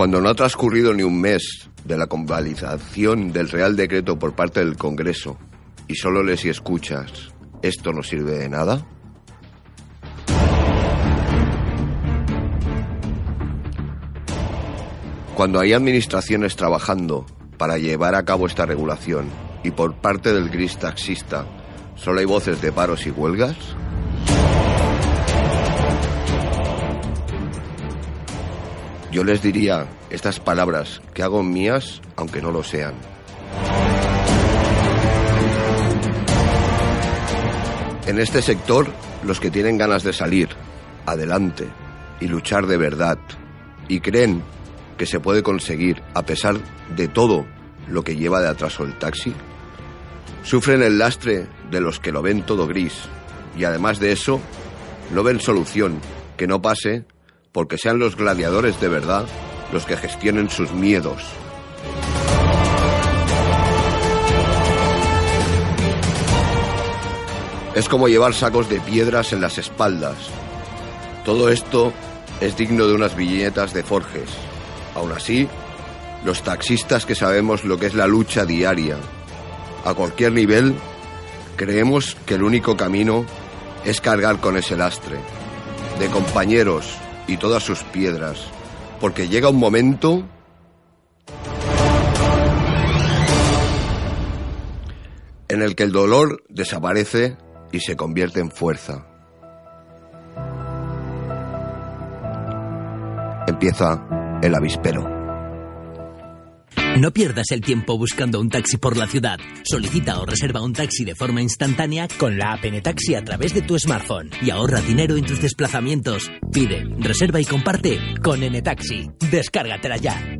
Cuando no ha transcurrido ni un mes de la convalidación del Real Decreto por parte del Congreso y solo les escuchas, ¿esto no sirve de nada? Cuando hay administraciones trabajando para llevar a cabo esta regulación y por parte del gris taxista solo hay voces de paros y huelgas, yo les diría estas palabras que hago mías aunque no lo sean. En este sector, los que tienen ganas de salir adelante y luchar de verdad y creen que se puede conseguir a pesar de todo lo que lleva de atraso el taxi, sufren el lastre de los que lo ven todo gris y además de eso, no ven solución que no pase porque sean los gladiadores de verdad los que gestionen sus miedos. Es como llevar sacos de piedras en las espaldas. Todo esto es digno de unas viñetas de Forges. Aún así, los taxistas que sabemos lo que es la lucha diaria, a cualquier nivel, creemos que el único camino es cargar con ese lastre, de compañeros y todas sus piedras, porque llega un momento en el que el dolor desaparece y se convierte en fuerza. Empieza el avispero. No pierdas el tiempo buscando un taxi por la ciudad. Solicita o reserva un taxi de forma instantánea con la app Taxi a través de tu smartphone y ahorra dinero en tus desplazamientos. Pide, reserva y comparte con Taxi. Descárgatela ya.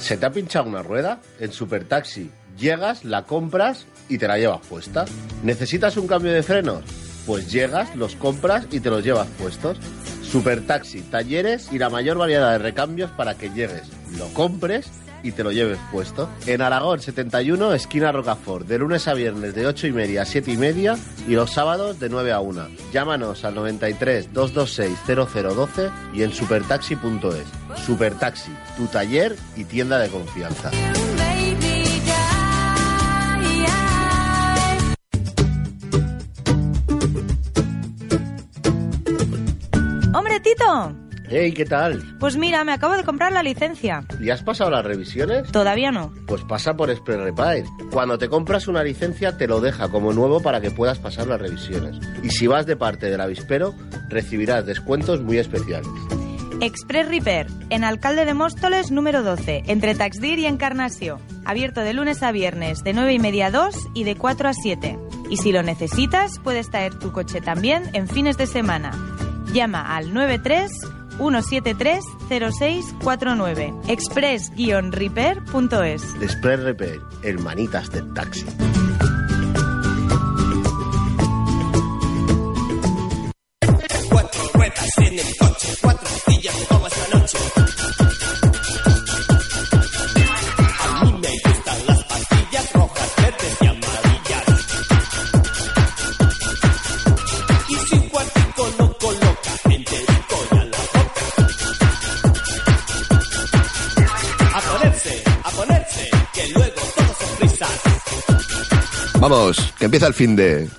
¿Se te ha pinchado una rueda? En Supertaxi llegas, la compras y te la llevas puesta. ¿Necesitas un cambio de frenos? Pues llegas, los compras y te los llevas puestos. Super taxi, talleres y la mayor variedad de recambios para que llegues, lo compres y te lo lleves puesto. En Aragón 71, esquina Rocafort, de lunes a viernes de 8 y media a 7 y media y los sábados de 9 a 1. Llámanos al 93 226 0012 y en supertaxi.es. Supertaxi, tu taller y tienda de confianza. Hey, ¿qué tal? Pues mira, me acabo de comprar la licencia. ¿Y has pasado las revisiones? Todavía no. Pues pasa por Express Repair. Cuando te compras una licencia te lo deja como nuevo para que puedas pasar las revisiones. Y si vas de parte del avispero, recibirás descuentos muy especiales. Express Repair, en Alcalde de Móstoles número 12, entre Taxdir y Encarnación. Abierto de lunes a viernes, de 9 y media a 2 y de 4 a 7. Y si lo necesitas, puedes traer tu coche también en fines de semana. Llama al 93 173 0649 express-repair.es Express Repair, hermanitas del taxi. Cuatro ruedas en el coche, cuatro sillas de tomas Vamos, que empieza el fin de...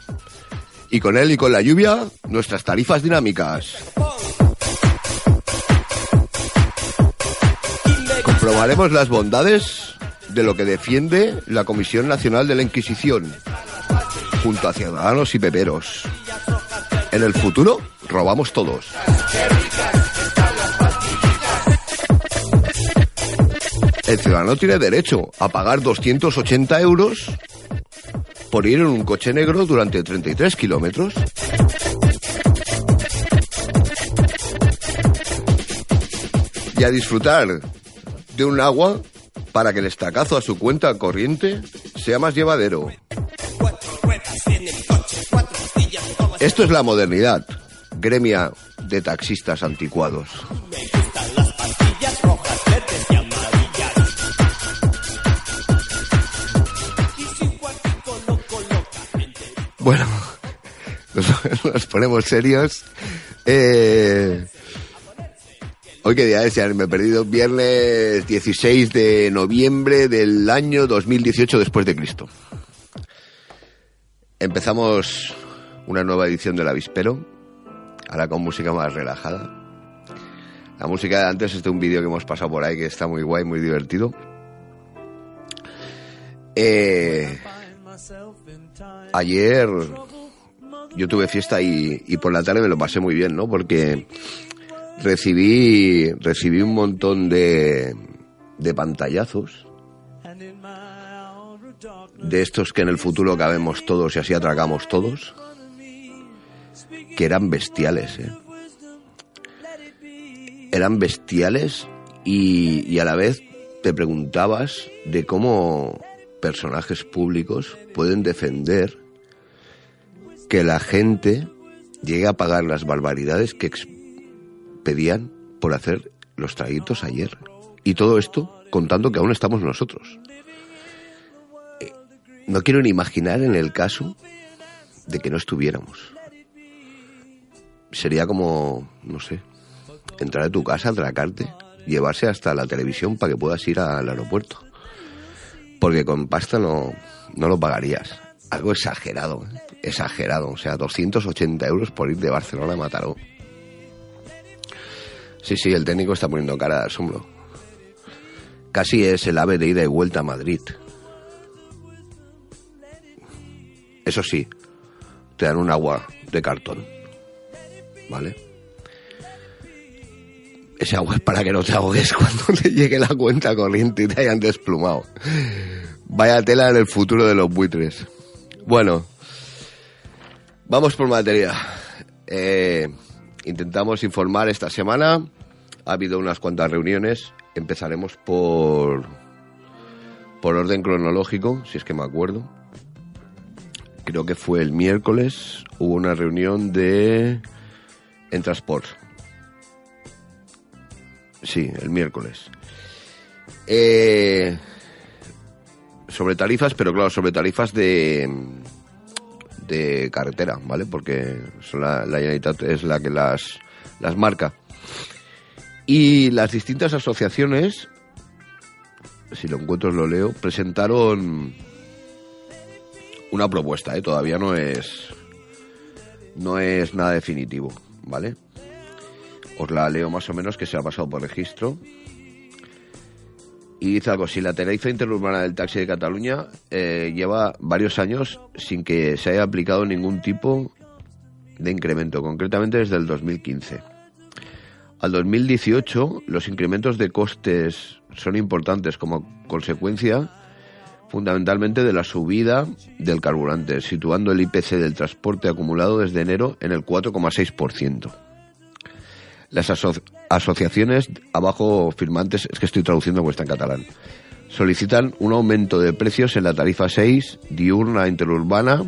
Y con él y con la lluvia, nuestras tarifas dinámicas. Comprobaremos las bondades de lo que defiende la Comisión Nacional de la Inquisición, junto a ciudadanos y peperos. En el futuro, robamos todos. El ciudadano tiene derecho a pagar 280 euros por ir en un coche negro durante 33 kilómetros. Y a disfrutar de un agua para que el estacazo a su cuenta corriente sea más llevadero. Esto es la modernidad, gremia de taxistas anticuados. Bueno, nos, ponemos serios. Eh, hoy qué día es, ya me he perdido. Viernes 16 de noviembre del año 2018 después de Cristo. Empezamos una nueva edición del Avispero, ahora con música más relajada. La música de antes es de un vídeo que hemos pasado por ahí que está muy guay, muy divertido. Eh, ayer yo tuve fiesta y, y por la tarde me lo pasé muy bien, ¿no? Porque recibí, recibí un montón de, de pantallazos de estos que en el futuro cabemos todos y así atracamos todos, que eran bestiales, ¿eh? Eran bestiales y, y a la vez te preguntabas de cómo personajes públicos pueden defender que la gente llegue a pagar las barbaridades que pedían por hacer los traguitos ayer. Y todo esto contando que aún estamos nosotros. Eh, No quiero ni imaginar en el caso de que no estuviéramos. Sería como, no sé, entrar a tu casa, atracarte, llevarse hasta la televisión para que puedas ir al aeropuerto. Porque con pasta no, no lo pagarías. Algo exagerado, exagerado. O sea, 280 euros por ir de Barcelona a Mataró. Sí, sí, el técnico está poniendo cara de asombro. Casi es el ave de ida y vuelta a Madrid. Eso sí, te dan un agua de cartón. ¿Vale? Ese agua es para que no te ahogues cuando te llegue la cuenta corriente y te hayan desplumado. Vaya tela en el futuro de los buitres. Bueno, vamos por materia. Eh, intentamos informar esta semana. Ha habido unas cuantas reuniones. Empezaremos por por orden cronológico, si es que me acuerdo. Creo que fue el miércoles. Hubo una reunión de en transport. Sí, el miércoles. Eh, sobre tarifas, pero claro, sobre tarifas de de carretera, ¿vale? Porque son la, la es la que las, las marca. Y las distintas asociaciones, si lo encuentro lo leo, presentaron una propuesta, ¿eh? Todavía no es no es nada definitivo, ¿vale? Os la leo más o menos que se ha pasado por registro. Y dice algo, si la tarifa interurbana del taxi de Cataluña eh, lleva varios años sin que se haya aplicado ningún tipo de incremento, concretamente desde el 2015. Al 2018 los incrementos de costes son importantes como consecuencia fundamentalmente de la subida del carburante, situando el IPC del transporte acumulado desde enero en el 4,6%. Las aso- asociaciones abajo firmantes, es que estoy traduciendo porque en catalán, solicitan un aumento de precios en la tarifa 6 diurna interurbana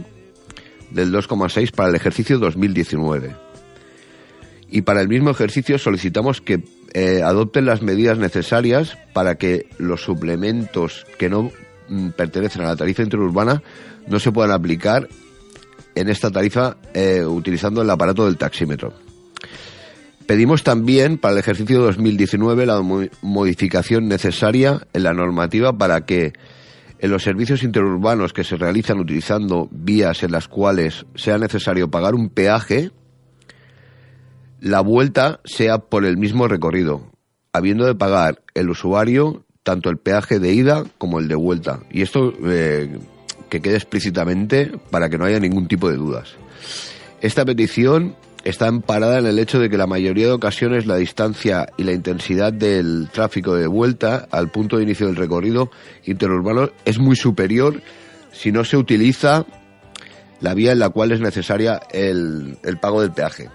del 2,6 para el ejercicio 2019. Y para el mismo ejercicio solicitamos que eh, adopten las medidas necesarias para que los suplementos que no mm, pertenecen a la tarifa interurbana no se puedan aplicar en esta tarifa eh, utilizando el aparato del taxímetro. Pedimos también para el ejercicio 2019 la mo- modificación necesaria en la normativa para que En los servicios interurbanos que se realizan utilizando vías en las cuales sea necesario pagar un peaje, la vuelta sea por el mismo recorrido, habiendo de pagar el usuario tanto el peaje de ida como el de vuelta. Y esto eh, que quede explícitamente para que no haya ningún tipo de dudas. Esta petición está amparada en el hecho de que la mayoría de ocasiones la distancia y la intensidad del tráfico de vuelta al punto de inicio del recorrido interurbano es muy superior si no se utiliza la vía en la cual es necesaria el, el pago del peaje.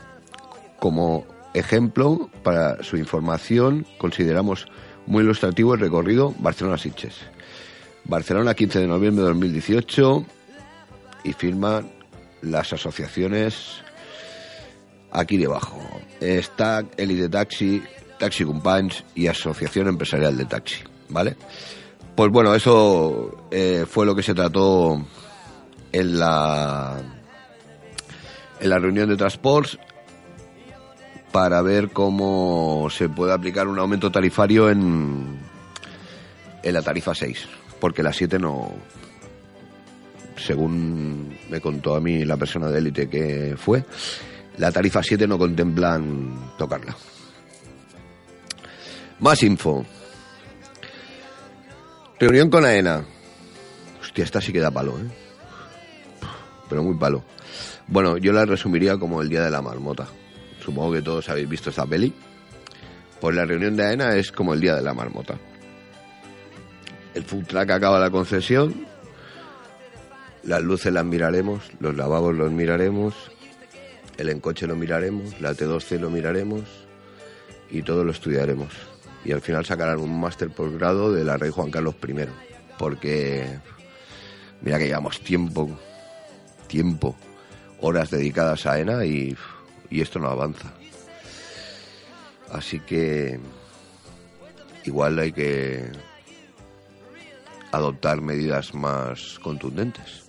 Como ejemplo, para su información, consideramos muy ilustrativo el recorrido Barcelona-Sitges. Barcelona, 15 de noviembre de 2018, y firman las asociaciones aquí debajo. Está Elite Taxi, Taxi Companys y Asociación Empresarial de Taxi, ¿vale? Pues bueno, eso eh, fue lo que se trató en la en la reunión de transports para ver cómo se puede aplicar un aumento tarifario en, en la tarifa 6, porque la 7 no, según me contó a mí la persona de élite que fue, la tarifa 7 no contemplan tocarla. Más info. Reunión con AENA. Hostia, esta sí que da palo, ¿eh? Pero muy palo. Bueno, yo la resumiría como el Día de la Marmota. Supongo que todos habéis visto esta peli. Pues la reunión de AENA es como el Día de la Marmota. El food truck acaba la concesión. Las luces las miraremos, los lavabos los miraremos, el encoche lo miraremos, la T2C lo miraremos y todo lo estudiaremos. Y al final sacarán un máster posgrado de la Rey Juan Carlos I. Porque mira que llevamos tiempo, tiempo, horas dedicadas a ENA y, y esto no avanza. Así que igual hay que adoptar medidas más contundentes.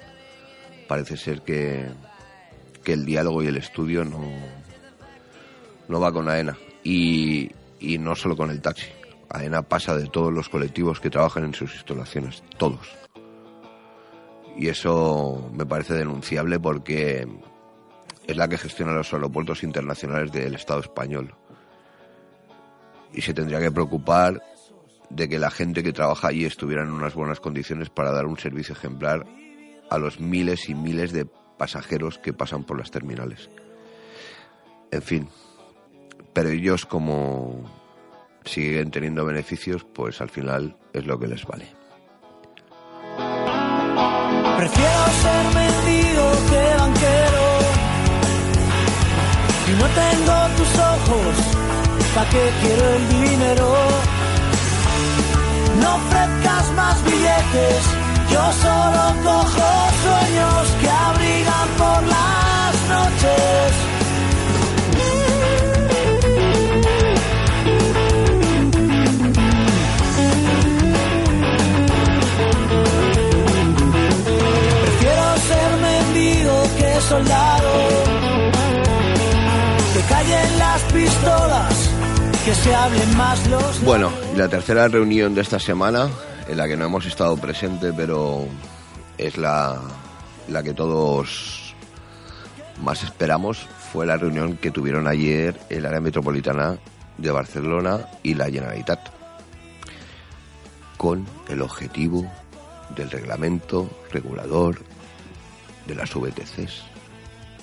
Parece ser que, que el diálogo y el estudio no, no va con AENA. Y, y no solo con el taxi. AENA pasa de todos los colectivos que trabajan en sus instalaciones, todos. Y eso me parece denunciable porque es la que gestiona los aeropuertos internacionales del Estado español. Y se tendría que preocupar de que la gente que trabaja allí estuviera en unas buenas condiciones para dar un servicio ejemplar a los miles y miles de pasajeros que pasan por las terminales. En fin, pero ellos como siguen teniendo beneficios, pues al final es lo que les vale. Prefiero ser mendigo que banquero. Y no tengo tus ojos, ¿pa' qué quiero el dinero? No ofrezcas más billetes, yo solo cojo sueños que abrigan por las noches. Prefiero ser mendigo que soldado. Que callen las pistolas, que se hablen más los. Bueno, y la tercera reunión de esta semana, en la que no hemos estado presente, pero es la, la que todos más esperamos, fue la reunión que tuvieron ayer el área metropolitana de Barcelona y la Generalitat, con el objetivo del reglamento regulador de las VTCs.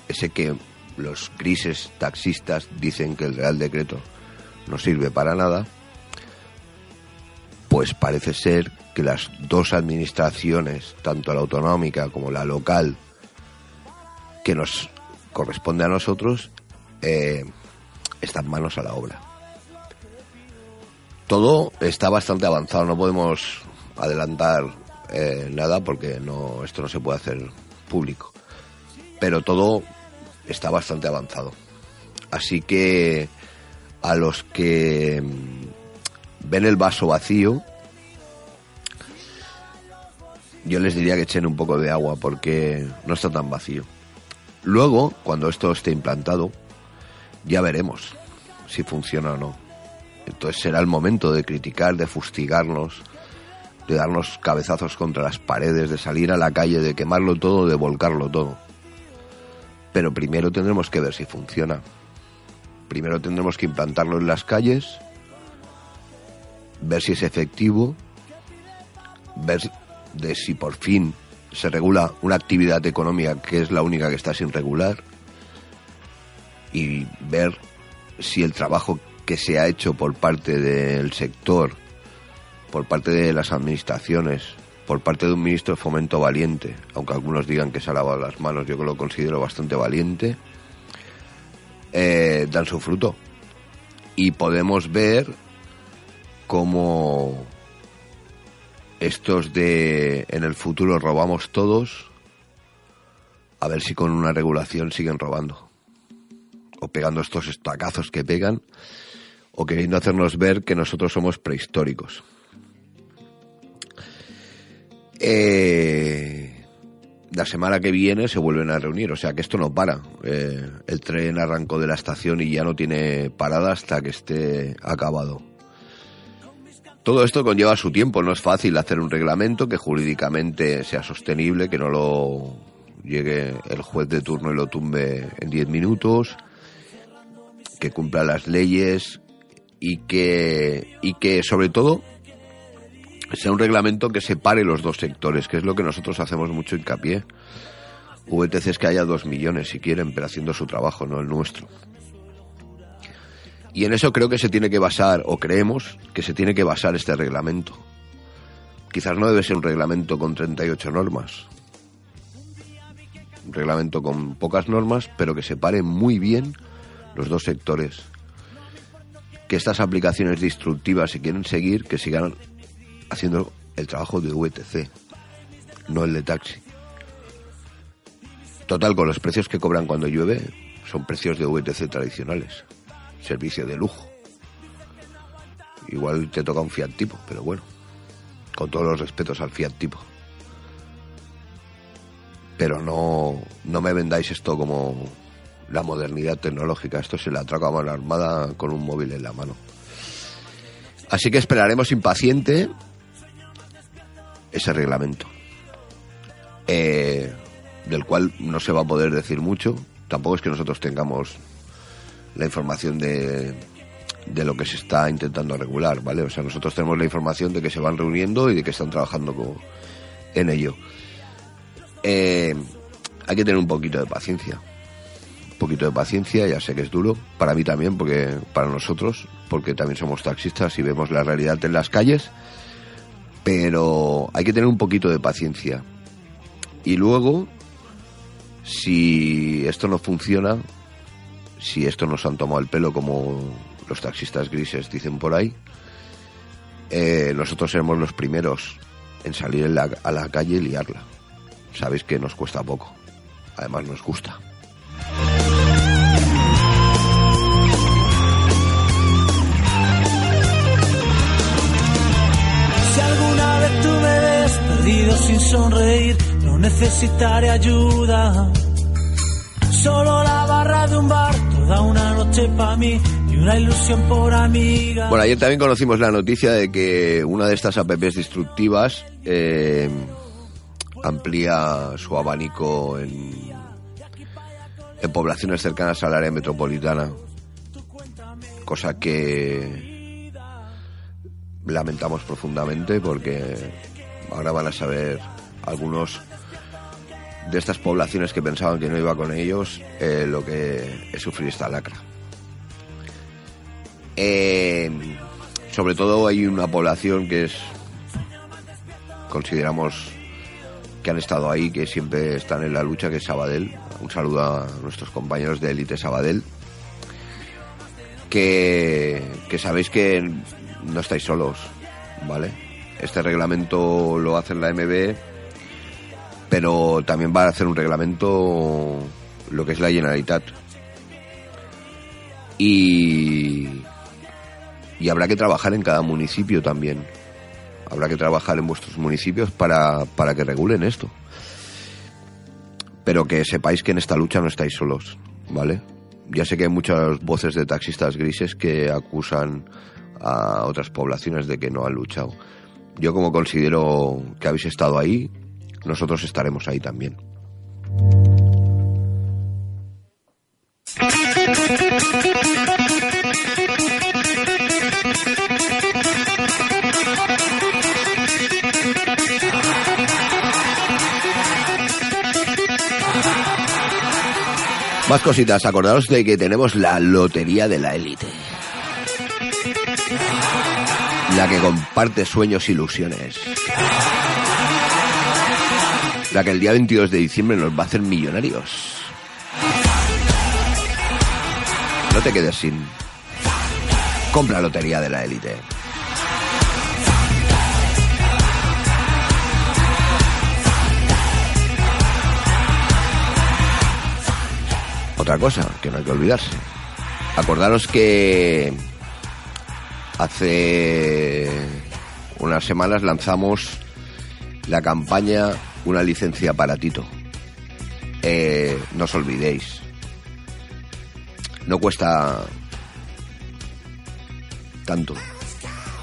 Ese que los grises taxistas dicen que el Real Decreto no sirve para nada, pues parece ser que las dos administraciones, tanto la autonómica como la local, que nos corresponde a nosotros, eh, están manos a la obra. Todo está bastante avanzado, no podemos adelantar eh, nada porque no, esto no se puede hacer público. Pero todo está bastante avanzado. Así que a los que mm, ven el vaso vacío, yo les diría que echen un poco de agua porque no está tan vacío. Luego, cuando esto esté implantado, ya veremos si funciona o no. Entonces será el momento de criticar, de fustigarnos de darnos cabezazos contra las paredes, de salir a la calle, de quemarlo todo, de volcarlo todo. Pero primero tendremos que ver si funciona. Primero tendremos que implantarlo en las calles, ver si es efectivo, ver de si por fin se regula una actividad económica que es la única que está sin regular y ver si el trabajo que se ha hecho por parte del sector, por parte de las administraciones, por parte de un ministro de fomento valiente, aunque algunos digan que se ha lavado las manos, yo que lo considero bastante valiente, eh, dan su fruto. Y podemos ver cómo estos de en el futuro robamos todos, a ver si con una regulación siguen robando. O pegando estos estacazos que pegan, o queriendo hacernos ver que nosotros somos prehistóricos. Eh, la semana que viene se vuelven a reunir, o sea que esto no para. Eh, el tren arrancó de la estación y ya no tiene parada hasta que esté acabado. Todo esto conlleva su tiempo, no es fácil hacer un reglamento que jurídicamente sea sostenible, que no lo llegue el juez de turno y lo tumbe en 10 minutos, que cumpla las leyes y que, y que sobre todo sea un reglamento que separe los dos sectores, que es lo que nosotros hacemos mucho hincapié. VTC es que haya dos millones si quieren, pero haciendo su trabajo, no el nuestro. Y en eso creo que se tiene que basar, o creemos que se tiene que basar este reglamento. Quizás no debe ser un reglamento con 38 normas. Un reglamento con pocas normas, pero que separe muy bien los dos sectores. Que estas aplicaciones destructivas, si quieren seguir, que sigan haciendo el trabajo de VTC, no el de taxi. Total, con los precios que cobran cuando llueve, son precios de VTC tradicionales servicio de lujo. Igual te toca un Fiat tipo, pero bueno, con todos los respetos al Fiat tipo. Pero no, no me vendáis esto como la modernidad tecnológica. Esto se le atraca a mano armada con un móvil en la mano. Así que esperaremos impaciente ese reglamento. Eh, del cual no se va a poder decir mucho. Tampoco es que nosotros tengamos la información de, de lo que se está intentando regular, ¿vale? O sea, nosotros tenemos la información de que se van reuniendo y de que están trabajando con, en ello. Eh, hay que tener un poquito de paciencia. Un poquito de paciencia, ya sé que es duro, para mí también, porque para nosotros, porque también somos taxistas y vemos la realidad en las calles, pero hay que tener un poquito de paciencia. Y luego, si esto no funciona, si esto nos han tomado el pelo como los taxistas grises dicen por ahí, eh, nosotros seremos los primeros en salir a la calle y liarla. Sabéis que nos cuesta poco. Además nos gusta. Si alguna vez tú me ves perdido sin sonreír, no necesitaré ayuda. Solo la barra de un bar, toda una noche para mí y una ilusión por amiga. Bueno, ayer también conocimos la noticia de que una de estas apps destructivas eh, amplía su abanico en, en poblaciones cercanas al área metropolitana, cosa que lamentamos profundamente porque ahora van a saber algunos de estas poblaciones que pensaban que no iba con ellos eh, lo que es sufrir esta lacra. Eh, sobre todo hay una población que es consideramos que han estado ahí, que siempre están en la lucha, que es Sabadell. Un saludo a nuestros compañeros de Elite Sabadell. Que, sabéis que no estáis solos, ¿vale? Este reglamento lo hace la MB, pero también va a hacer un reglamento lo que es la Generalitat. Y, y habrá que trabajar en cada municipio también. Habrá que trabajar en vuestros municipios para, para que regulen esto. Pero que sepáis que en esta lucha no estáis solos, ¿vale? Ya sé que hay muchas voces de taxistas grises que acusan a otras poblaciones de que no han luchado. yo como considero que habéis estado ahí, nosotros estaremos ahí también. Más cositas, acordaros de que tenemos la lotería de la élite. La que comparte sueños e ilusiones. La que el día 22 de diciembre nos va a hacer millonarios. No te quedes sin. Compra lotería de la élite. Otra cosa que no hay que olvidarse. Acordaros que hace unas semanas lanzamos la campaña Una licencia para Tito. Eh, no os olvidéis. No cuesta tanto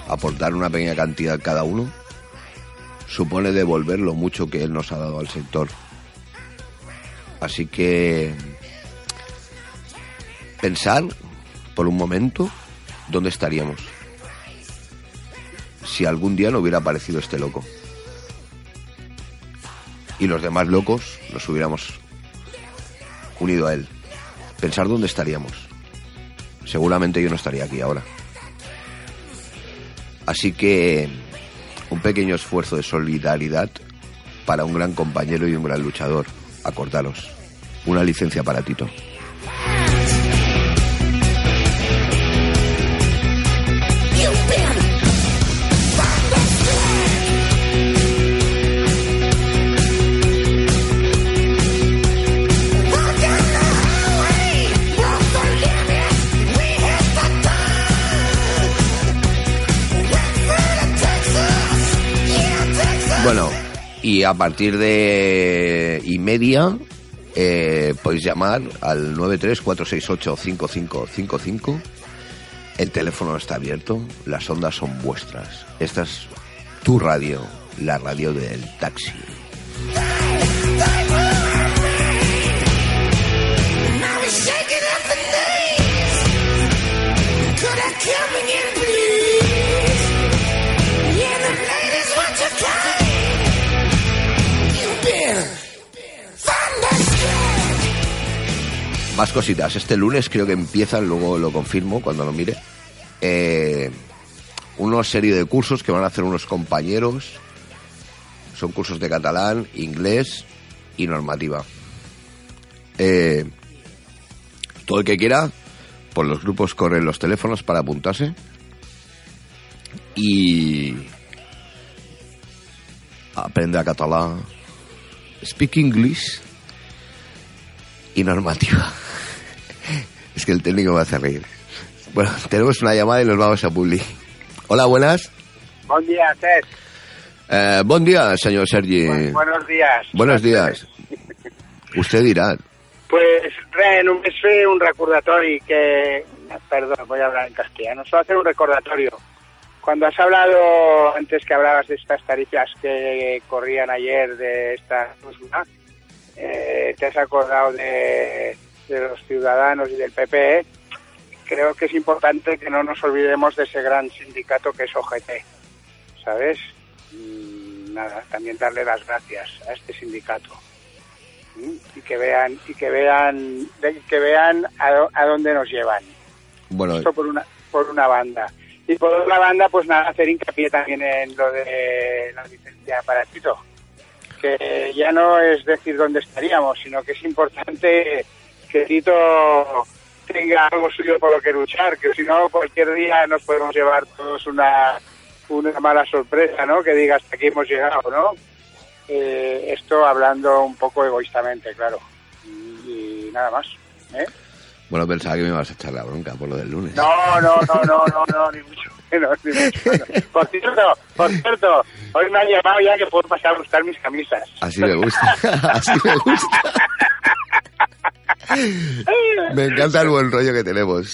aportar una pequeña cantidad cada uno. Supone devolver lo mucho que él nos ha dado al sector. Así que pensar por un momento dónde estaríamos si algún día no hubiera aparecido este loco. Y los demás locos nos hubiéramos unido a él. Pensar dónde estaríamos. Seguramente yo no estaría aquí ahora. Así que un pequeño esfuerzo de solidaridad para un gran compañero y un gran luchador. Acordaros. Una licencia para Tito. Bueno, y a partir de y media eh, podéis llamar al 934685555. El teléfono está abierto, las ondas son vuestras. Esta es tu radio, la radio del taxi. Más cositas. Este lunes creo que empiezan, luego lo confirmo cuando lo mire. Eh, una serie de cursos que van a hacer unos compañeros. Son cursos de catalán, inglés y normativa. Eh, todo el que quiera, por los grupos corren los teléfonos para apuntarse. Y aprende a catalán, speak English y normativa. Es que el técnico me hace reír. Bueno, tenemos una llamada y nos vamos a Publi. Hola, buenas. Bon dia, Cesc. Eh, buen día, señor Sergi. Bu- buenos días. Buenos días. Usted dirá. Pues, re, només fer un recordatori que... Perdón, voy a hablar en castellano. Solo hacer un recordatorio. Cuando has hablado, antes que hablabas de estas tarifas que corrían ayer de esta eh, te has acordado de, de los ciudadanos y del PP. Creo que es importante que no nos olvidemos de ese gran sindicato que es OGT, ¿sabes? Mm, nada, también darle las gracias a este sindicato y que vean y que vean que vean a, a dónde nos llevan. Bueno, Esto por una por una banda. Y por otra banda, pues nada, hacer hincapié también en lo de la licencia para Tito. Que ya no es decir dónde estaríamos, sino que es importante que Tito tenga algo suyo por lo que luchar, que si no, cualquier día nos podemos llevar todos una, una mala sorpresa, ¿no? Que diga hasta aquí hemos llegado, ¿no? Eh, esto hablando un poco egoístamente, claro. Y, y nada más. ¿eh? bueno, pensaba que me ibas a echar la bronca por lo del lunes. No, no, no, no, no, no, ni mucho menos, ni mucho menos. Por cierto, por cierto, hoy me han llamado ya que puedo pasar a buscar mis camisas. Así me gusta. Así me gusta. Me encanta el buen rollo que tenemos.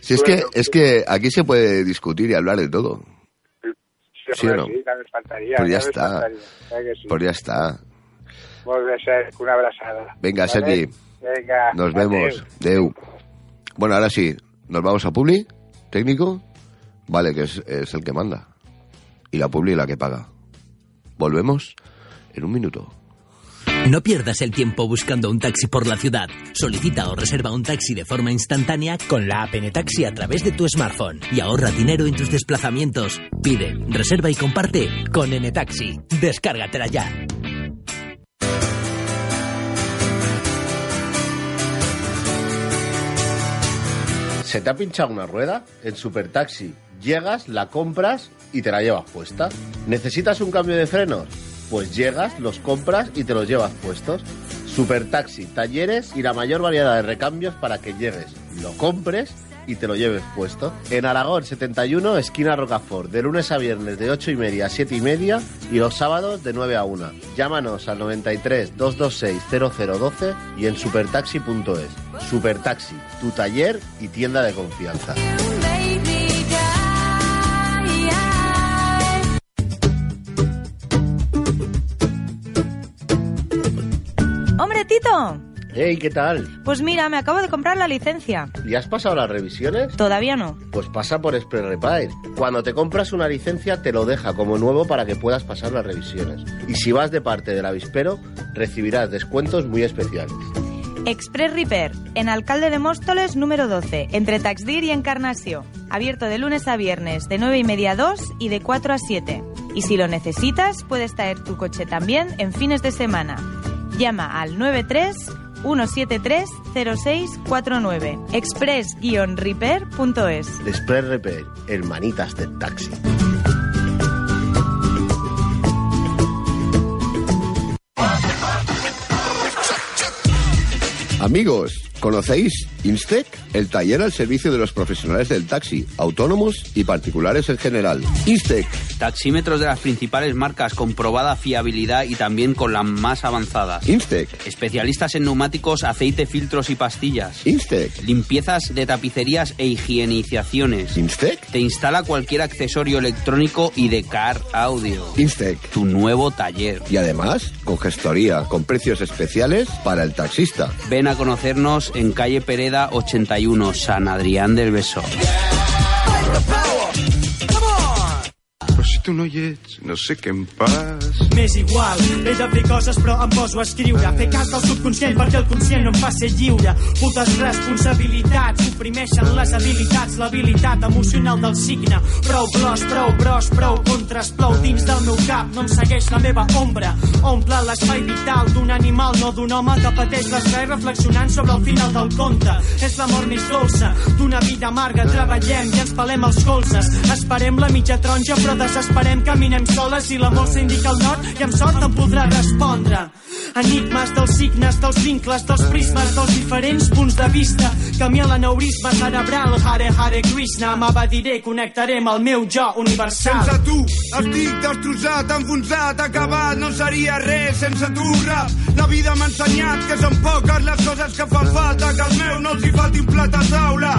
Si es que, es que aquí se puede discutir y hablar de todo. ¿Sí o hombre, no? sí, también faltaría. Pues ya está. faltaría, ¿eh que sí? Pues ya está. Una. Venga, Vale? Sergi. Venga, Nos vemos. Deu. Bueno, ahora sí. ¿Nos vamos a Publi? ¿Técnico? Vale, que es, es el que manda. Y la Publi la que paga. Volvemos en un minuto. No pierdas el tiempo buscando un taxi por la ciudad. Solicita o reserva un taxi de forma instantánea con la app Taxi a través de tu smartphone y ahorra dinero en tus desplazamientos. Pide, reserva y comparte con N-Taxi. Descárgatela ya. ¿Se te ha pinchado una rueda? En Supertaxi llegas, la compras y te la llevas puesta. ¿Necesitas un cambio de frenos? Pues llegas, los compras y te los llevas puestos. Supertaxi, talleres y la mayor variedad de recambios para que llegues, lo compres y te lo lleves puesto. En Aragón 71, esquina Rocafort, de lunes a viernes de 8 y media a 7 y media y los sábados de 9 a 1. Llámanos al 93 226 0012 y en supertaxi.es. Supertaxi, tu taller y tienda de confianza. Hey, ¿qué tal? Pues mira, me acabo de comprar la licencia. ¿Y has pasado las revisiones? Todavía no. Pues pasa por Express Repair. Cuando te compras una licencia te lo deja como nuevo para que puedas pasar las revisiones. Y si vas de parte del avispero, recibirás descuentos muy especiales. Express Repair, en Alcalde de Móstoles número 12, entre Taxdir y Encarnació. Abierto de lunes a viernes, de 9 y media a 2 y de 4 a 7. Y si lo necesitas, puedes traer tu coche también en fines de semana. Llama al 93 173 0649 express-repair.es Express Repair, hermanitas del taxi. Amigos, ¿conocéis Instec? El taller al servicio de los profesionales del taxi, autónomos y particulares en general. Instec, Taxímetros de las principales marcas, comprobada fiabilidad y también con las más avanzadas. Instec, Especialistas en neumáticos, aceite, filtros y pastillas. Instec, Limpiezas de tapicerías e higienizaciones. Instec, Te instala cualquier accesorio electrónico y de car audio. Instec. Tu nuevo taller. Y además, con gestoría, con precios especiales para el taxista. Ven a conocernos en calle Pereda 81, San Adrián del Besó. Tu no hi ets, no sé què em pas. M'és igual, he de fer coses però em poso a escriure. Fer cas del subconscient perquè el conscient no em fa ser lliure. Putes responsabilitats suprimeixen les habilitats L'habilitat emocional del signe. Prou blos, prou bros, prou contres Plou dins del meu cap, no em segueix la meva ombra. Omple l'espai vital d'un animal, no d'un home que pateix l'estrès reflexionant sobre el final del conte. És l'amor més dolça d'una vida amarga. Treballem i ens pelem els colzes. Esperem la mitja taronja però desesperem Caminem soles i l'amor s'indica al nord i amb sort em podrà respondre Enigmes dels signes, dels vincles, dels prismes, dels diferents punts de vista. Camí a l'aneurisma cerebral, Hare Hare Krishna, m'abadiré, connectaré amb el meu jo universal. Sense tu estic destrossat, enfonsat, acabat, no seria res sense tu, rap. La vida m'ha ensenyat que són poques les coses que fan falta, que al meu no els hi falti un plat a taula.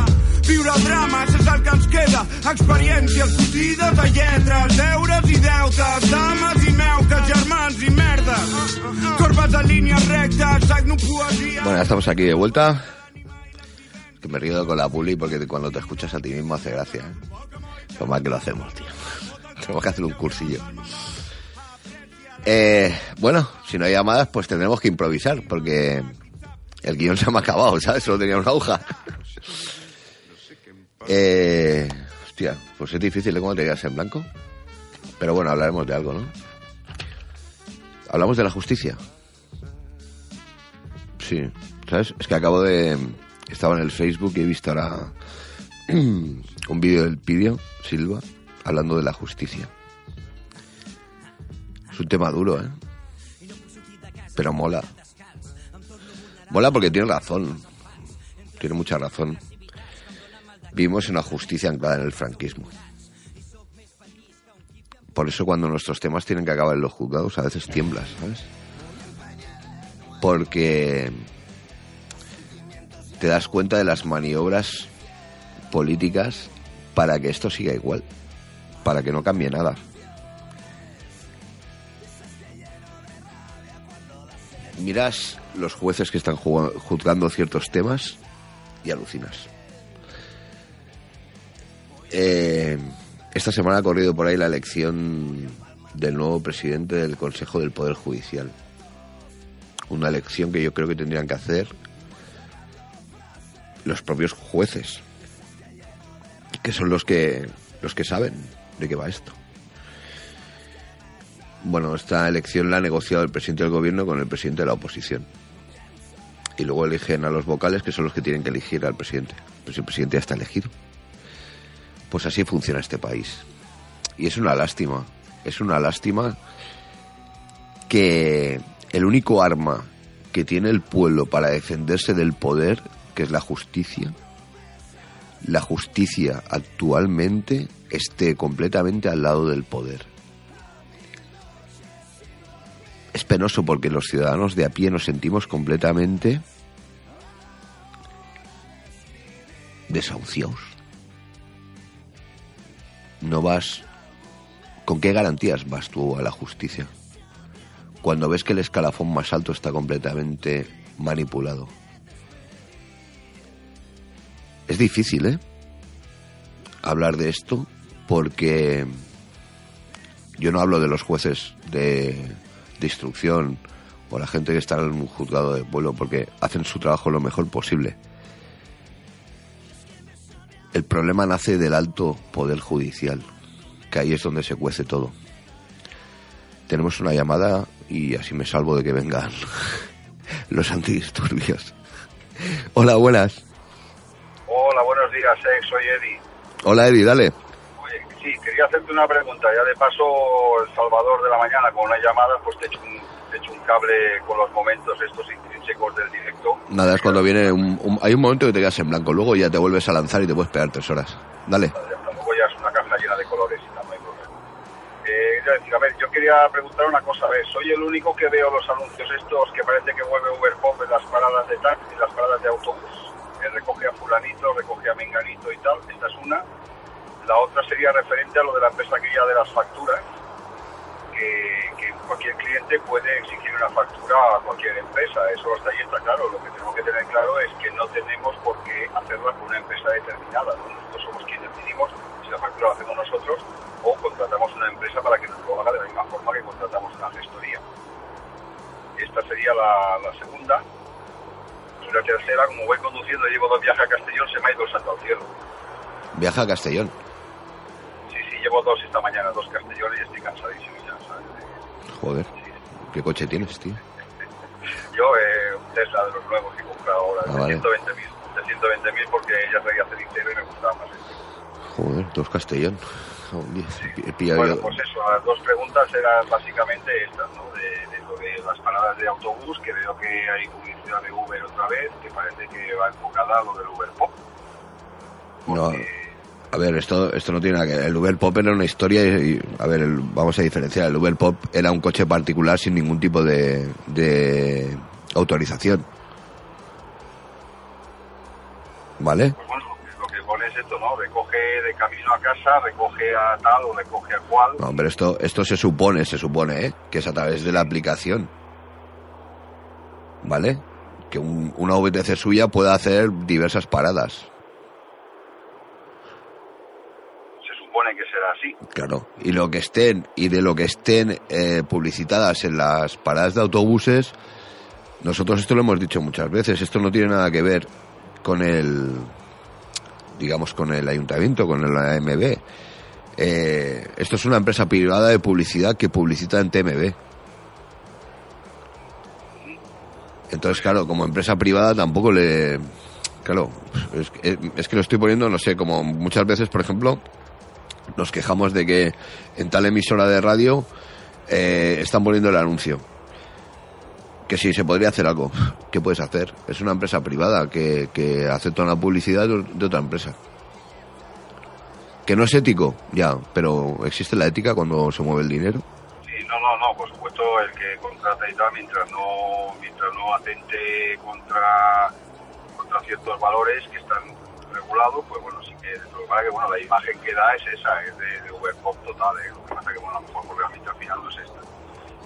Viure el drama, és el que ens queda. Experiències fotides de lletres, deures i deutes, dames i meuques, germans i merda. Corbes en línia recta, sagno poesia... Bueno, ya estamos aquí de vuelta. Que me río con la puli porque cuando te escuchas a ti mismo hace gracia. ¿eh? Lo mal que lo hacemos, tío. Tenemos que hacer un cursillo. Eh, bueno, si no hay llamadas, pues tendremos que improvisar porque el guion se me ha acabado, ¿sabes? Solo tenía una hoja. Eh, hostia, pues es difícil ¿eh? cuando te quedas en blanco. Pero bueno, hablaremos de algo, ¿no? Hablamos de la justicia. Sí, ¿sabes? Es que acabo de... Estaba en el Facebook y he visto ahora un vídeo del Pidio Silva hablando de la justicia. Es un tema duro, ¿eh? Pero mola. Mola porque tiene razón. Tiene mucha razón vimos una justicia anclada en el franquismo. Por eso cuando nuestros temas tienen que acabar en los juzgados a veces tiemblas, ¿sabes? Porque te das cuenta de las maniobras políticas para que esto siga igual, para que no cambie nada. Miras los jueces que están juzgando ciertos temas y alucinas. Eh, esta semana ha corrido por ahí la elección del nuevo presidente del Consejo del Poder Judicial. Una elección que yo creo que tendrían que hacer los propios jueces, que son los que los que saben de qué va esto. Bueno, esta elección la ha negociado el presidente del gobierno con el presidente de la oposición. Y luego eligen a los vocales, que son los que tienen que elegir al presidente. Pues el presidente ya está elegido. Pues así funciona este país. Y es una lástima. Es una lástima que el único arma que tiene el pueblo para defenderse del poder, que es la justicia, la justicia actualmente esté completamente al lado del poder. Es penoso porque los ciudadanos de a pie nos sentimos completamente desahuciados. No vas... ¿Con qué garantías vas tú a la justicia? Cuando ves que el escalafón más alto está completamente manipulado. Es difícil, ¿eh? Hablar de esto porque yo no hablo de los jueces de, de instrucción o la gente que está en un juzgado de pueblo porque hacen su trabajo lo mejor posible. El problema nace del alto poder judicial, que ahí es donde se cuece todo. Tenemos una llamada y así me salvo de que vengan los antidisturbios. Hola, buenas. Hola, buenos días, eh, soy Eddie. Hola, Eddie, dale. Oye, sí, quería hacerte una pregunta. Ya de paso, El Salvador de la mañana con una llamada, pues te echo un, te echo un cable con los momentos estos intrínsecos del directo. Nada, es cuando viene un, un- Hay un momento que te quedas en blanco, luego ya te vuelves a lanzar y te puedes pegar tres horas. Dale. Tampoco ya es una caja llena de colores y tal, no hay problema. Eh, decir, a ver, yo quería preguntar una cosa. A ver, soy el único que veo los anuncios estos que parece que vuelve Uber Pop en las paradas de taxi, en las paradas de autobús. Eh, recoge a fulanito, recoge a menganito y tal. Esta es una. La otra sería referente a lo de la empresa aquella de las facturas, que, que cualquier cliente puede exigir una factura a cualquier empresa. Eso hasta ahí está claro. Lo que tenemos que tener claro es que no tenemos por qué hacerla con una empresa determinada. ¿no? Nosotros somos quienes decidimos si la factura la hacemos nosotros o contratamos una empresa para que nos lo haga de la misma forma que contratamos una gestoría. Esta sería la, la segunda. Y la tercera, como voy conduciendo y llevo dos viajes a Castellón, se me ha ido el santo al cielo. Viaja a Castellón. Sí, sí, llevo dos esta mañana, dos Castellones y estoy cansadísimo. Joder. ¿Qué coche tienes, tío? Yo, eh, un Tesla de los nuevos que he comprado ahora, Ah, de vale. 120.000. De 120.000 porque ya traía cenicero y me gustaba más. Joder, dos Castellón. He pillado Bueno, pues eso, las dos preguntas eran básicamente estas, ¿no? De, de lo de las paradas de autobús, que veo que hay publicidad de Uber otra vez, que parece que va enfocada a lo del Uber Pop. No, a ver, esto, esto no tiene nada que ver. El Uber Pop era una historia y, y, a ver, el- vamos a diferenciar. El Uber Pop era un coche particular sin ningún tipo de, de autorización. ¿Vale? Pues bueno, lo que pone es esto, ¿no? Recoge de camino a casa, recoge a tal o recoge a cual. No, pero esto, esto se supone, se supone, ¿eh? Que es a través de la aplicación. ¿Vale? Que un- una VTC suya pueda hacer diversas paradas. Se que será así. Claro, y lo que estén y de lo que estén eh, publicitadas en las paradas de autobuses, nosotros esto lo hemos dicho muchas veces, esto no tiene nada que ver con el, digamos, con el ayuntamiento, con el AMB. Eh, esto es una empresa privada de publicidad que publicita en TMB. Entonces, claro, como empresa privada tampoco le... Claro, es que lo estoy poniendo, no sé, como muchas veces, por ejemplo, nos quejamos de que en tal emisora de radio eh, están poniendo el anuncio. Que si se podría hacer algo. ¿Qué puedes hacer? Es una empresa privada que, que acepta una publicidad de, de otra empresa. Que no es ético, ya, pero existe la ética cuando se mueve el dinero. Sí, no, no, no, por supuesto el que contrata y tal, mientras no, mientras no atente contra, contra ciertos valores que están regulados, pues bueno, que, lo que pasa es que bueno, la imagen que da es esa, es de, de Uber Pop total, ¿eh? lo que pasa es que bueno, a lo mejor realmente al final no es esta.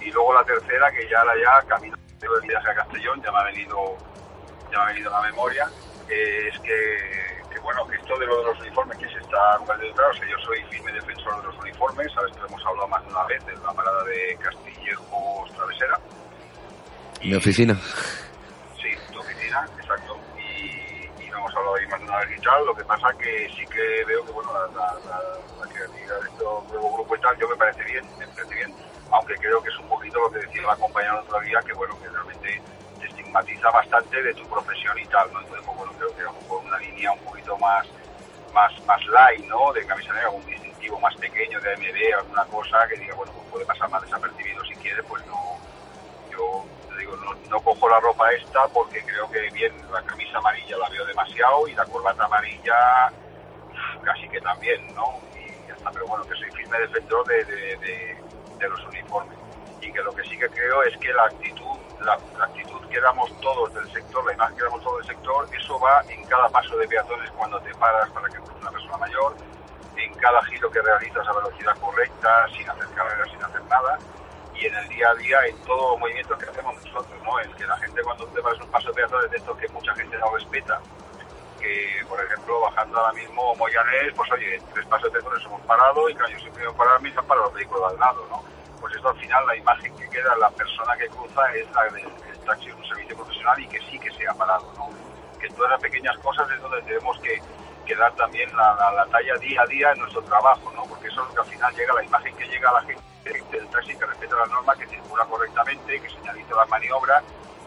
Y luego la tercera, que ya la ya camino del viaje a Castellón, ya me ha venido, ya me ha venido a la memoria, eh, es que, que, bueno, que esto de lo de los uniformes que se está de entrar, o sea, yo soy firme defensor de los uniformes, sabes que lo hemos hablado más de una vez en la parada de Castillejos Travesera. Mi oficina. Sí, tu oficina, exacto. Y, y lo hemos hablado ahí más de y tal. Lo que pasa que sí que veo que, bueno, la, la, la, la creatividad de este nuevo grupo y tal, yo me parece bien, me parece bien. Aunque creo que es un poquito lo que decía la compañera el otro día, que, bueno, que realmente te estigmatiza bastante de tu profesión y tal, ¿no? Entonces, pues, bueno, creo que a lo mejor una línea un poquito más más más light, ¿no? De camisa negra, algún distintivo más pequeño de AMD, alguna cosa que diga, bueno, pues puede pasar más desapercibido si quiere, pues no, no, cojo la ropa esta porque creo que bien la camisa amarilla la veo demasiado y la corbata amarilla casi que también, ¿no? Y ya está, pero bueno, que soy firme defensor de, de, los uniformes y que lo que sí que creo es que la actitud, la, actitud que damos todos del sector, la imagen que damos todo del sector, eso va en cada paso de peatones cuando te paras para que cruce una persona mayor, en cada giro que realizas a velocidad correcta, sin hacer carreras, sin hacer nada, y en el día a día en todo los movimientos que hacemos nosotros, ¿no? Es que la gente cuando te vas un paso de peatones de estos que mucha gente no respeta, que por ejemplo bajando ahora mismo Moyanés, pues oye, tres pasos de peatones hemos parado y claro, yo siempre voy a parar mis para los vehículos al lado, ¿no? Pues esto al final la imagen que queda la persona que cruza es la del el taxi un servicio profesional y que sí que sea parado, ¿no? Que todas las pequeñas cosas es donde tenemos que, que dar también la, la, la talla día a día en nuestro trabajo, ¿no? Porque eso es lo que al final llega, la imagen que llega a la gente del taxi que respeta las normas, que circula correctamente, que señaliza las maniobras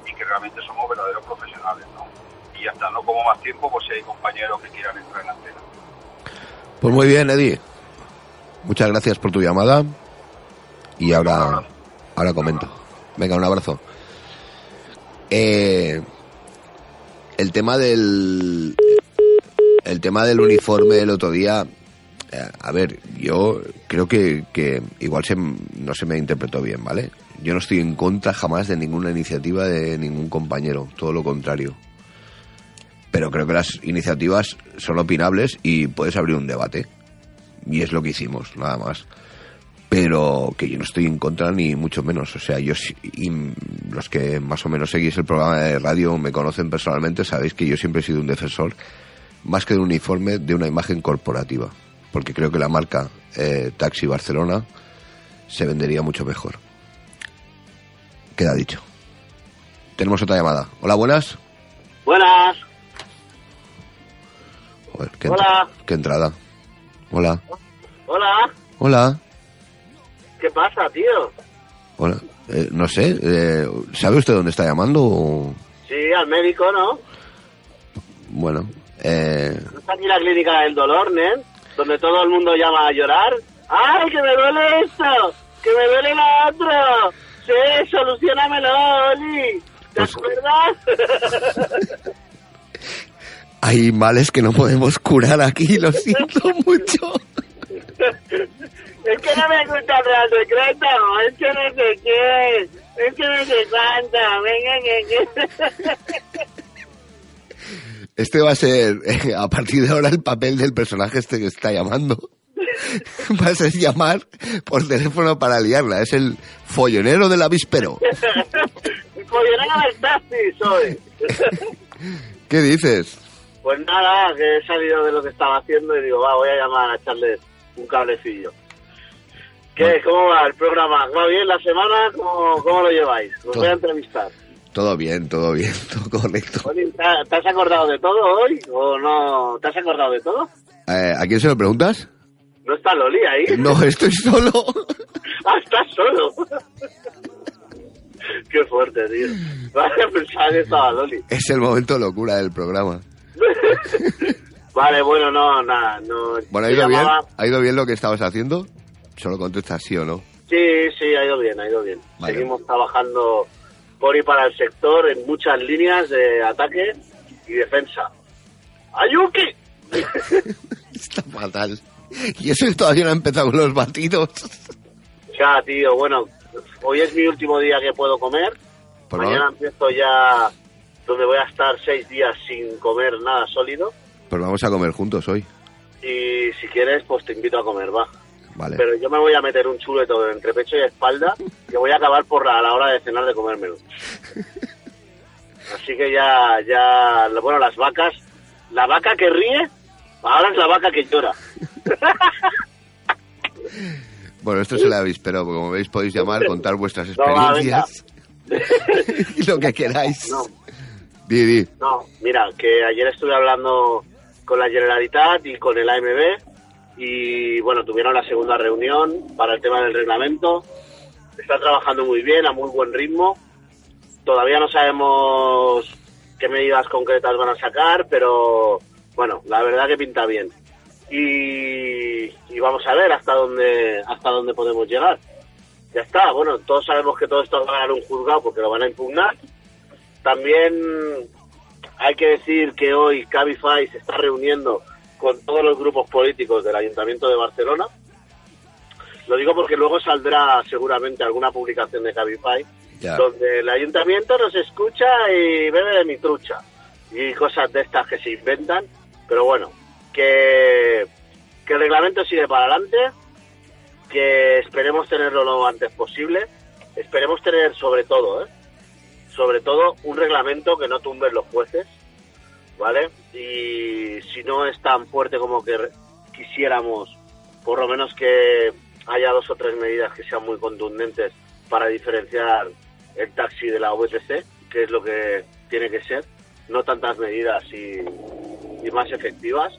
y que realmente somos verdaderos profesionales, ¿no? Y ya está, no como más tiempo, pues si hay compañeros que quieran entrar en antena. Pues muy bien, Eddie. Muchas gracias por tu llamada. Y ahora, ahora comento. Venga, un abrazo. Eh, el tema del el tema del uniforme el otro día a ver yo creo que, que igual se, no se me interpretó bien vale yo no estoy en contra jamás de ninguna iniciativa de ningún compañero todo lo contrario pero creo que las iniciativas son opinables y puedes abrir un debate y es lo que hicimos nada más pero que yo no estoy en contra ni mucho menos. O sea, yo y los que más o menos seguís el programa de radio me conocen personalmente, sabéis que yo siempre he sido un defensor, más que de un uniforme, de una imagen corporativa. Porque creo que la marca eh, Taxi Barcelona se vendería mucho mejor. Queda dicho. Tenemos otra llamada. Hola, buenas. Buenas. Joder, qué, Hola. qué entrada. Hola. Hola. Hola. ¿Qué pasa, tío? Hola. Eh, no sé, eh, ¿sabe usted dónde está llamando? o- Sí, al médico, ¿no? Bueno, eh, ¿No está aquí la clínica del dolor, ¿no? Donde todo el mundo llama a llorar. ¡Ay, que me duele esto! ¡Que me duele lo otro! ¡Sí, solucionamelo, Oli! ¿Te Pues- acuerdas? hay males que no podemos curar aquí, lo siento mucho. es que no me gusta el Real Secreto, es que no sé qué, es que no sé cuánto, venga que... Este va a ser, eh, a partir de ahora, el papel del personaje este que está llamando. Va a ser llamar por teléfono para liarla. Es el follonero del avispero. Follonera del taxi soy. ¿Qué dices? Pues nada, que he salido de lo que estaba haciendo y digo, va, voy a llamar a echarle un cablecillo. ¿Qué? ¿Cómo va el programa? ¿Va bien la semana? ¿Cómo, cómo lo lleváis? Os voy a entrevistar. Todo bien, todo bien, todo correcto. Oli, ¿te ha- ¿te has acordado de todo hoy o no? ¿Te has acordado de todo? Eh, ¿A quién se lo preguntas? ¿No está Loli ahí? No, estoy solo. ¡Ah, estás solo! Qué fuerte, tío. Vale, pensaba que estaba Loli. Es el momento locura del programa. Vale, bueno, no, nada, no. Bueno, ¿ha ido bien? ¿Ha ido bien lo que estabas haciendo? Solo contestas sí o no. Sí, sí, ha ido bien, ha ido bien. Vale. Seguimos trabajando por y para el sector en muchas líneas de ataque y defensa. ¡Ayuki! Está fatal. Y eso todavía no han empezado los batidos. Ya, tío, bueno, hoy es mi último día que puedo comer. Por Mañana favor. empiezo ya donde voy a estar seis días sin comer nada sólido. Pues vamos a comer juntos hoy. Y si quieres, pues te invito a comer, va. Vale. Pero yo me voy a meter un chuleto entre pecho y espalda que voy a acabar por la, a la hora de cenar de comérmelo. Así que ya, ya, bueno, las vacas, la vaca que ríe, ahora es la vaca que llora. Bueno, esto se la habéis, pero como veis podéis llamar, contar vuestras No, experiencias y lo que queráis. No, Di, di. no, mira, que ayer estuve hablando con la Generalitat y con el AMB y bueno, tuvieron la segunda reunión para el tema del reglamento. Está trabajando muy bien, a muy buen ritmo. Todavía no sabemos qué medidas concretas van a sacar, pero bueno, la verdad que pinta bien. Y, vamos a ver hasta dónde hasta dónde podemos llegar. Ya está, bueno, todos sabemos que todo esto va a ganar un juzgado porque lo van a impugnar. También hay que decir que hoy Cabify se está reuniendo con todos los grupos políticos del Ayuntamiento de Barcelona. Lo digo porque luego saldrá seguramente alguna publicación de Cabify Ya. donde el ayuntamiento nos escucha y bebe de mi trucha y cosas de estas que se inventan. Pero bueno, que, que el reglamento sigue para adelante, que esperemos tenerlo lo antes posible, esperemos tener sobre todo, ¿eh? sobre todo un reglamento que no tumben los jueces, ¿vale? Y si no es tan fuerte como que quisiéramos, por lo menos que haya dos o tres medidas que sean muy contundentes para diferenciar el taxi de la VTC, que es lo que tiene que ser, no tantas medidas y, y más efectivas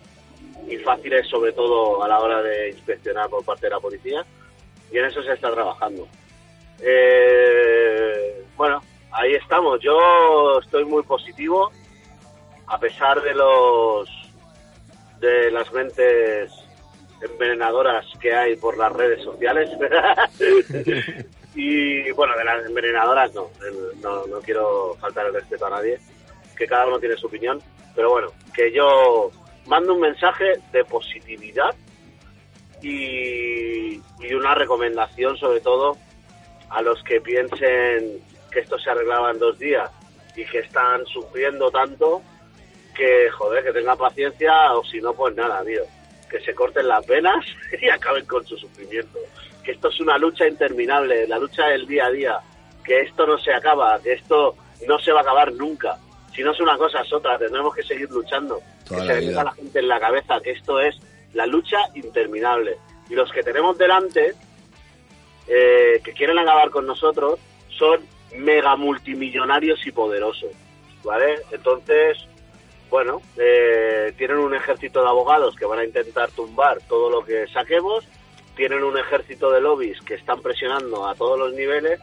y fáciles sobre todo a la hora de inspeccionar por parte de la policía y en eso se está trabajando. Eh, bueno, ahí estamos. Yo estoy muy positivo a pesar de los de las mentes envenenadoras que hay por las redes sociales. y bueno, de las envenenadoras no, no, no quiero faltar el respeto a nadie, que cada uno tiene su opinión, pero bueno, que yo mando un mensaje de positividad y, y una recomendación sobre todo a los que piensen que esto se arreglaba en dos días y que están sufriendo tanto que, joder, que tengan paciencia o si no, pues nada, tío. Que se corten las venas y acaben con su sufrimiento. Que esto es una lucha interminable, la lucha del día a día. Que esto no se acaba, que esto no se va a acabar nunca. Si no es una cosa, es otra. Tendremos que seguir luchando. Toda que se le a la gente en la cabeza que esto es la lucha interminable. Y los que tenemos delante, eh, que quieren acabar con nosotros, son mega multimillonarios y poderosos. ¿Vale? Entonces, bueno, eh, tienen un ejército de abogados que van a intentar tumbar todo lo que saquemos, tienen un ejército de lobbies que están presionando a todos los niveles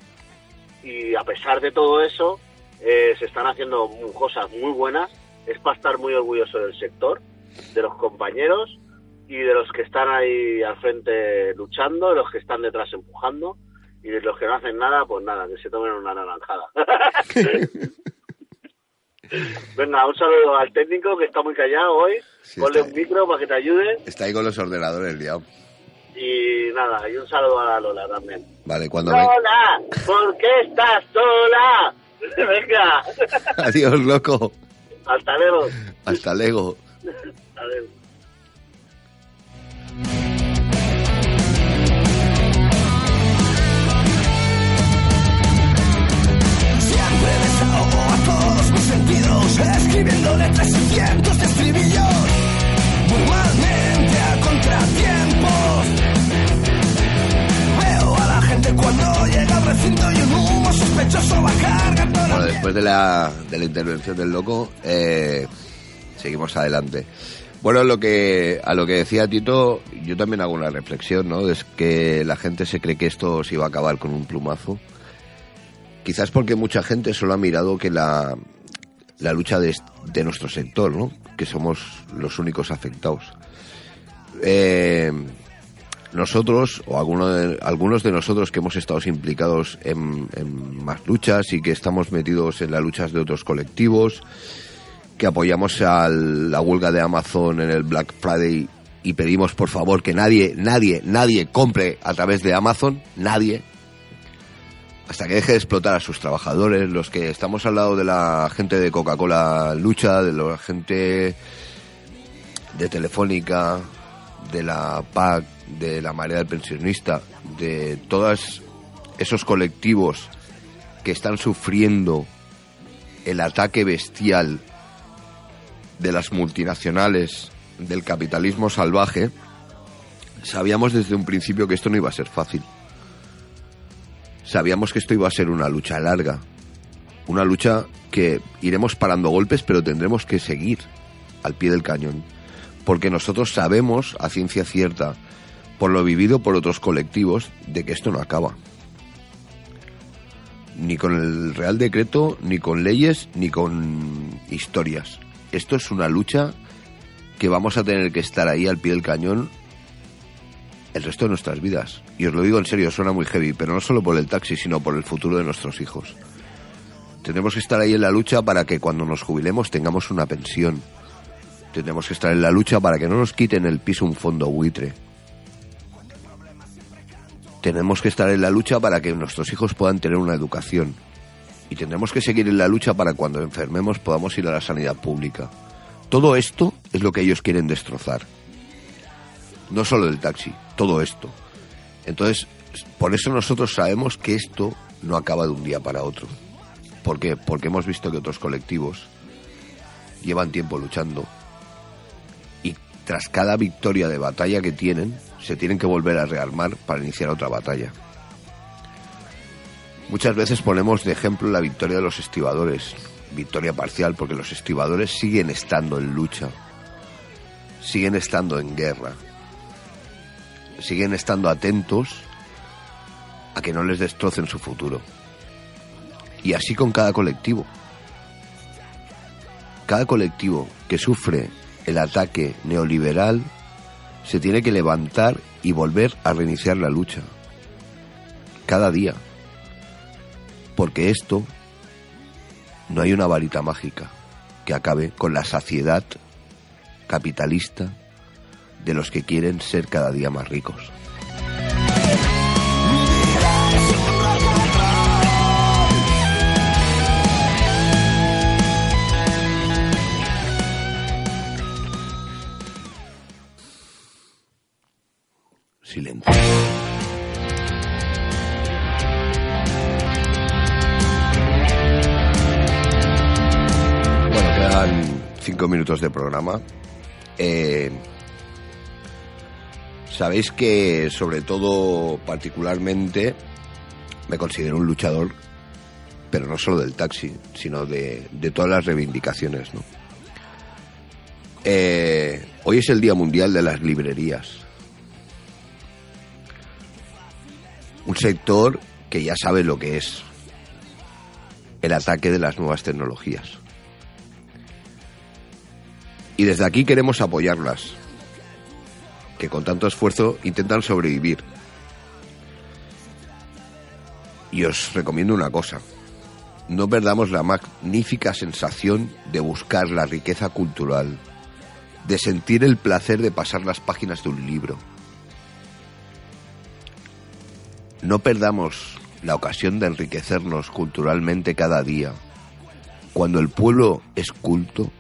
y a pesar de todo eso, eh, se están haciendo cosas muy buenas. Es para estar muy orgulloso del sector, de los compañeros y de los que están ahí al frente luchando, de los que están detrás empujando y de los que no hacen nada, pues nada, que se tomen una naranjada. Venga, un saludo al técnico que está muy callado hoy. Sí, Ponle un micro para que te ayude. Está ahí con los ordenadores liado. Y nada, y un saludo a la Lola también. Vale, cuando me... ¡Lola! ¿Por qué estás sola? Venga, Adiós, loco. hasta luego. Hasta luego. Adiós. Siempre Bueno, después de la, de la intervención del loco, eh, seguimos adelante. Bueno, lo que, a lo que decía Tito, yo también hago una reflexión, ¿no? Es que la gente se cree que esto se iba a acabar con un plumazo. Quizás porque mucha gente solo ha mirado que la, la lucha de, de nuestro sector, ¿no? Que somos los únicos afectados. Eh, nosotros, o alguno de- algunos de nosotros que hemos estado implicados en, en más luchas y que estamos metidos en las luchas de otros colectivos, que apoyamos a la huelga de Amazon en el Black Friday y pedimos por favor que nadie, nadie, nadie compre a través de Amazon, nadie, hasta que deje de explotar a sus trabajadores, los que estamos al lado de la gente de Coca-Cola Lucha, de la gente de Telefónica, de la PAC, de la marea del pensionista, de todos esos colectivos que están sufriendo el ataque bestial de las multinacionales, del capitalismo salvaje, sabíamos desde un principio que esto no iba a ser fácil. Sabíamos que esto iba a ser una lucha larga, una lucha que iremos parando golpes, pero tendremos que seguir al pie del cañón, porque nosotros sabemos a ciencia cierta, por lo vivido por otros colectivos, de que esto no acaba. Ni con el Real Decreto, ni con leyes, ni con historias. Esto es una lucha que vamos a tener que estar ahí al pie del cañón el resto de nuestras vidas. Y os lo digo en serio, suena muy heavy, pero no solo por el taxi, sino por el futuro de nuestros hijos. Tenemos que estar ahí en la lucha para que cuando nos jubilemos tengamos una pensión. Tenemos que estar en la lucha para que no nos quiten el piso un fondo buitre. Tenemos que estar en la lucha para que nuestros hijos puedan tener una educación. Y tendremos que seguir en la lucha para cuando enfermemos podamos ir a la sanidad pública. Todo esto es lo que ellos quieren destrozar. No solo el taxi, todo esto. Entonces, por eso nosotros sabemos que esto no acaba de un día para otro. ¿Por qué? Porque hemos visto que otros colectivos llevan tiempo luchando tras cada victoria de batalla que tienen, se tienen que volver a rearmar para iniciar otra batalla. Muchas veces ponemos de ejemplo la victoria de los estibadores, victoria parcial porque los estibadores siguen estando en lucha, siguen estando en guerra, siguen estando atentos a que no les destrocen su futuro. Y así con cada colectivo. Cada colectivo que sufre el ataque neoliberal se tiene que levantar y volver a reiniciar la lucha. Cada día. Porque esto no hay una varita mágica que acabe con la saciedad capitalista de los que quieren ser cada día más ricos. Silencio. Bueno, quedan cinco minutos de programa. Eh, Sabéis que, sobre todo, particularmente, me considero un luchador, pero no solo del taxi, sino de, todas las reivindicaciones, ¿no? Eh, hoy es el Día Mundial de las Librerías. Un sector que ya sabe lo que es el ataque de las nuevas tecnologías. Y desde aquí queremos apoyarlas, que con tanto esfuerzo intentan sobrevivir. Y os recomiendo una cosa, no perdamos la magnífica sensación de buscar la riqueza cultural, de sentir el placer de pasar las páginas de un libro. No perdamos la ocasión de enriquecernos culturalmente cada día. Cuando el pueblo es culto,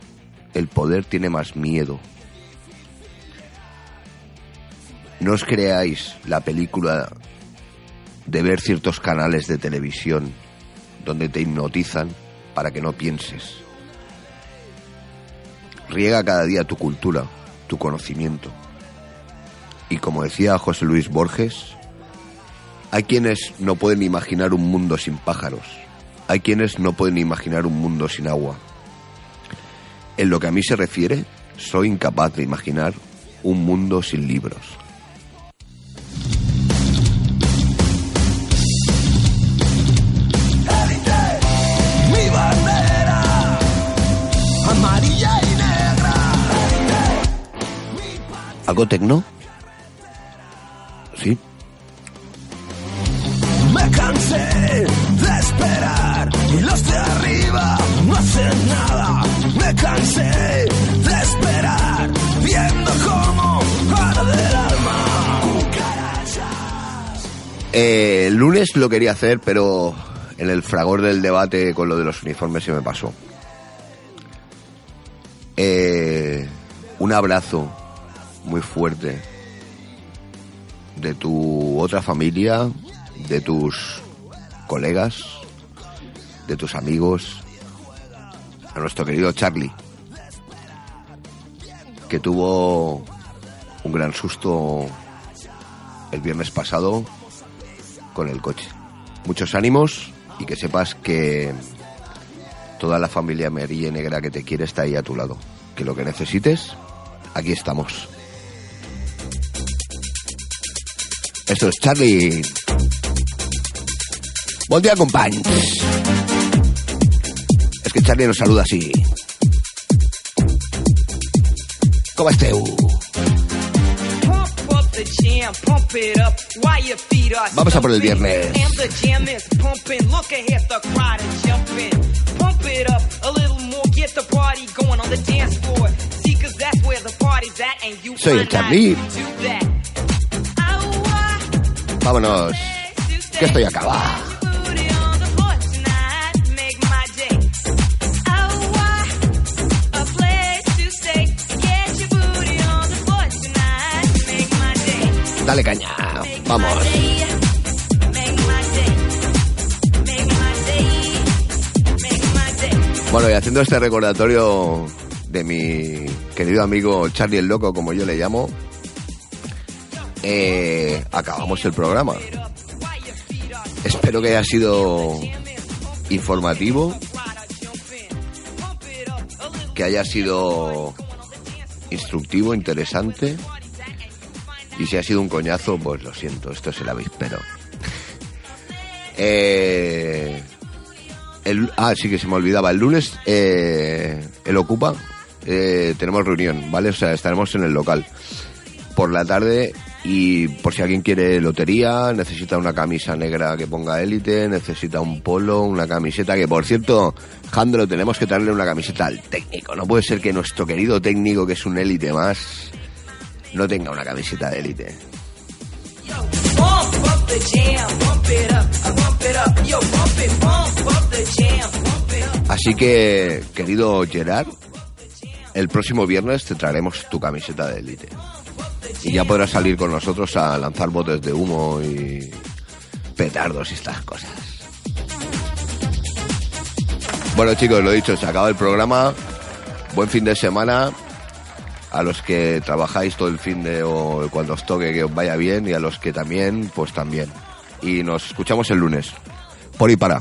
el poder tiene más miedo. No os creáis la película de ver ciertos canales de televisión donde te hipnotizan para que no pienses. Riega cada día tu cultura, tu conocimiento. Y como decía José Luis Borges, hay quienes no pueden imaginar un mundo sin pájaros. Hay quienes no pueden imaginar un mundo sin agua. En lo que a mí se refiere, soy incapaz de imaginar un mundo sin libros. ¿Algo tecno? Sí. Eh, el lunes lo quería hacer, pero en el fragor del debate con lo de los uniformes se me pasó. Eh, un abrazo muy fuerte de tu otra familia, de tus colegas, de tus amigos, a nuestro querido Charlie, que tuvo un gran susto el viernes pasado con el coche. Muchos ánimos y que sepas que toda la familia amarilla y negra que te quiere está ahí a tu lado. Que lo que necesites, aquí estamos. Esto es Charlie. Buen día, companys. És que Charlie nos saluda así. Com esteu? Vamos a por el viernes. And the jam is pumping. Look ahead, Dale. Vamos. Bueno, y haciendo este recordatorio de mi querido amigo Charlie el Loco, como yo le llamo, eh, acabamos el programa. Espero que haya sido informativo, que haya sido instructivo, interesante. Y si ha sido un coñazo, pues lo siento, esto es el avispero. Eh, el, ah, sí que se me olvidaba. El lunes, eh, el Ocupa, eh, tenemos reunión, ¿vale? O sea, estaremos en el local por la tarde y por si alguien quiere lotería, necesita una camisa negra que ponga élite, necesita un polo, una camiseta, que por cierto, Jandro, tenemos que darle una camiseta al técnico. No puede ser que nuestro querido técnico, que es un élite más, no tenga una camiseta de élite. Así que, querido Gerard, el próximo viernes te traeremos tu camiseta de élite. Y ya podrás salir con nosotros a lanzar botes de humo y petardos y estas cosas. Bueno chicos, lo dicho, se acaba el programa. Buen fin de semana. A los que trabajáis todo el fin de o cuando os toque que os vaya bien y a los que también, pues también. Y nos escuchamos el lunes. Por y para.